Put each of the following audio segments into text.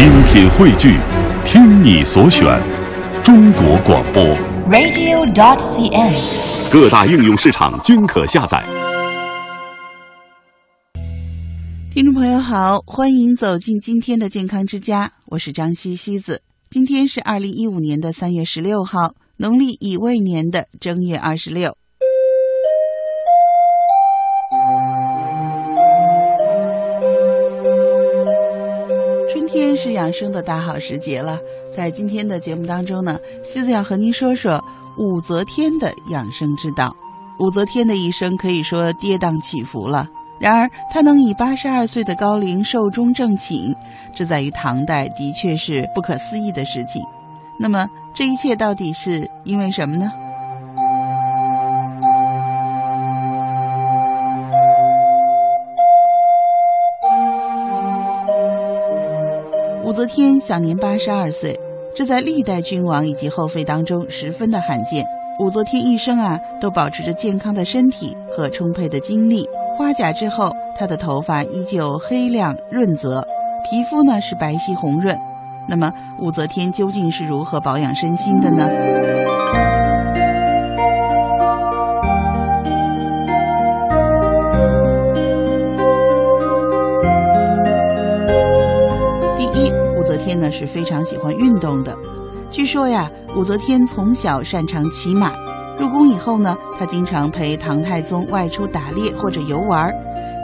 精品汇聚，听你所选，中国广播。radio.dot.cn，。各大应用市场均可下载。听众朋友好，欢迎走进今天的健康之家，我是张西西子。今天是二零一五年的三月十六号，农历乙未年的正月二十六。春天是养生的大好时节了，在今天的节目当中呢，西子要和您说说武则天的养生之道。武则天的一生可以说跌宕起伏了。然而，她能以八十二岁的高龄寿终正寝，这在于唐代的确是不可思议的事情。那么，这一切到底是因为什么呢？武则天享年八十二岁，这在历代君王以及后妃当中十分的罕见。武则天一生啊，都保持着健康的身体和充沛的精力。花甲之后，她的头发依旧黑亮润泽，皮肤呢是白皙红润。那么，武则天究竟是如何保养身心的呢？武则天呢是非常喜欢运动的。据说呀，武则天从小擅长骑马。入宫以后呢，她经常陪唐太宗外出打猎或者游玩，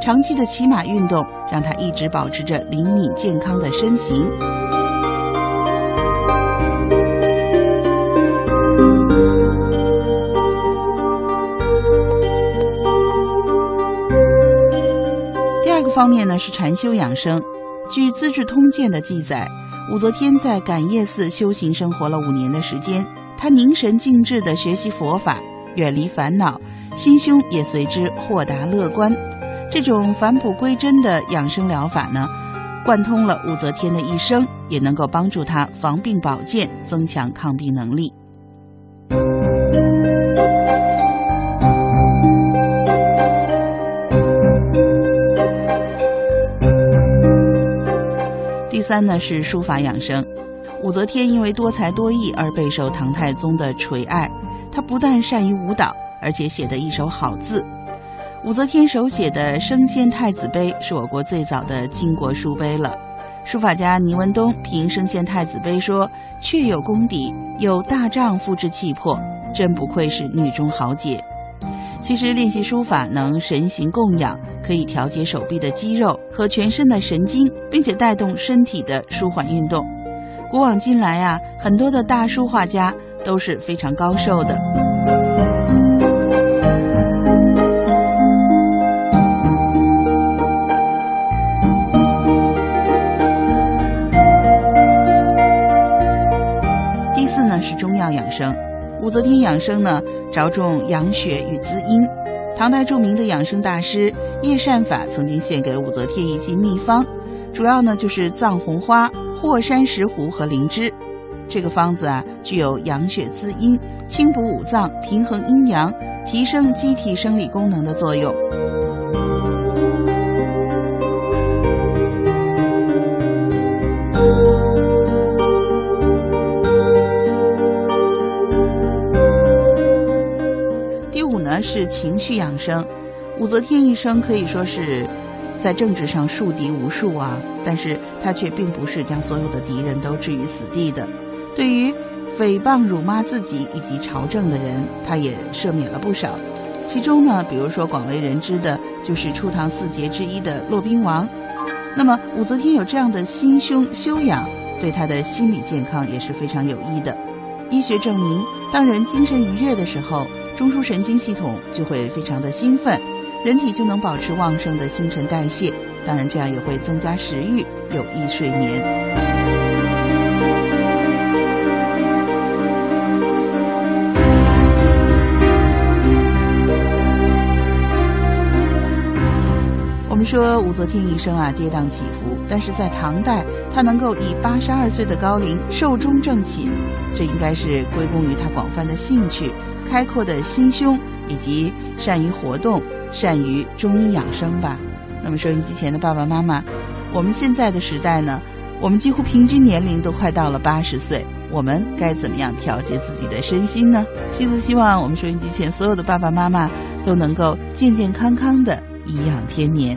长期的骑马运动让她一直保持着灵敏健康的身形。第二个方面呢是禅修养生。据《资治通鉴》的记载，武则天在感业寺修行生活了五年的时间。她凝神静志地学习佛法，远离烦恼，心胸也随之豁达乐观。这种返璞归真的养生疗法呢，贯通了武则天的一生，也能够帮助她防病保健，增强抗病能力。三呢是书法养生。武则天因为多才多艺而备受唐太宗的垂爱，她不但善于舞蹈，而且写得一手好字。武则天手写的《升仙太子碑》是我国最早的巾帼书碑了。书法家倪文东评《升仙太子碑》说：“确有功底，有大丈夫之气魄，真不愧是女中豪杰。”其实练习书法能神形供养，可以调节手臂的肌肉和全身的神经，并且带动身体的舒缓运动。古往今来啊，很多的大书画家都是非常高寿的。第四呢是中药养生，武则天养生呢着重养血与滋阴。唐代著名的养生大师叶善法曾经献给武则天一剂秘方，主要呢就是藏红花。霍山石斛和灵芝，这个方子啊，具有养血滋阴、清补五脏、平衡阴阳、提升机体生理功能的作用。第五呢是情绪养生，武则天一生可以说是。在政治上树敌无数啊，但是她却并不是将所有的敌人都置于死地的。对于诽谤、辱骂自己以及朝政的人，她也赦免了不少。其中呢，比如说广为人知的就是初唐四杰之一的骆宾王。那么武则天有这样的心胸修养，对她的心理健康也是非常有益的。医学证明，当人精神愉悦的时候，中枢神经系统就会非常的兴奋。人体就能保持旺盛的新陈代谢，当然这样也会增加食欲，有益睡眠。说武则天一生啊跌宕起伏，但是在唐代，她能够以八十二岁的高龄寿终正寝，这应该是归功于她广泛的兴趣、开阔的心胸以及善于活动。善于中医养生吧。那么收音机前的爸爸妈妈，我们现在的时代呢，我们几乎平均年龄都快到了八十岁，我们该怎么样调节自己的身心呢？西子希望我们收音机前所有的爸爸妈妈都能够健健康康的颐养天年。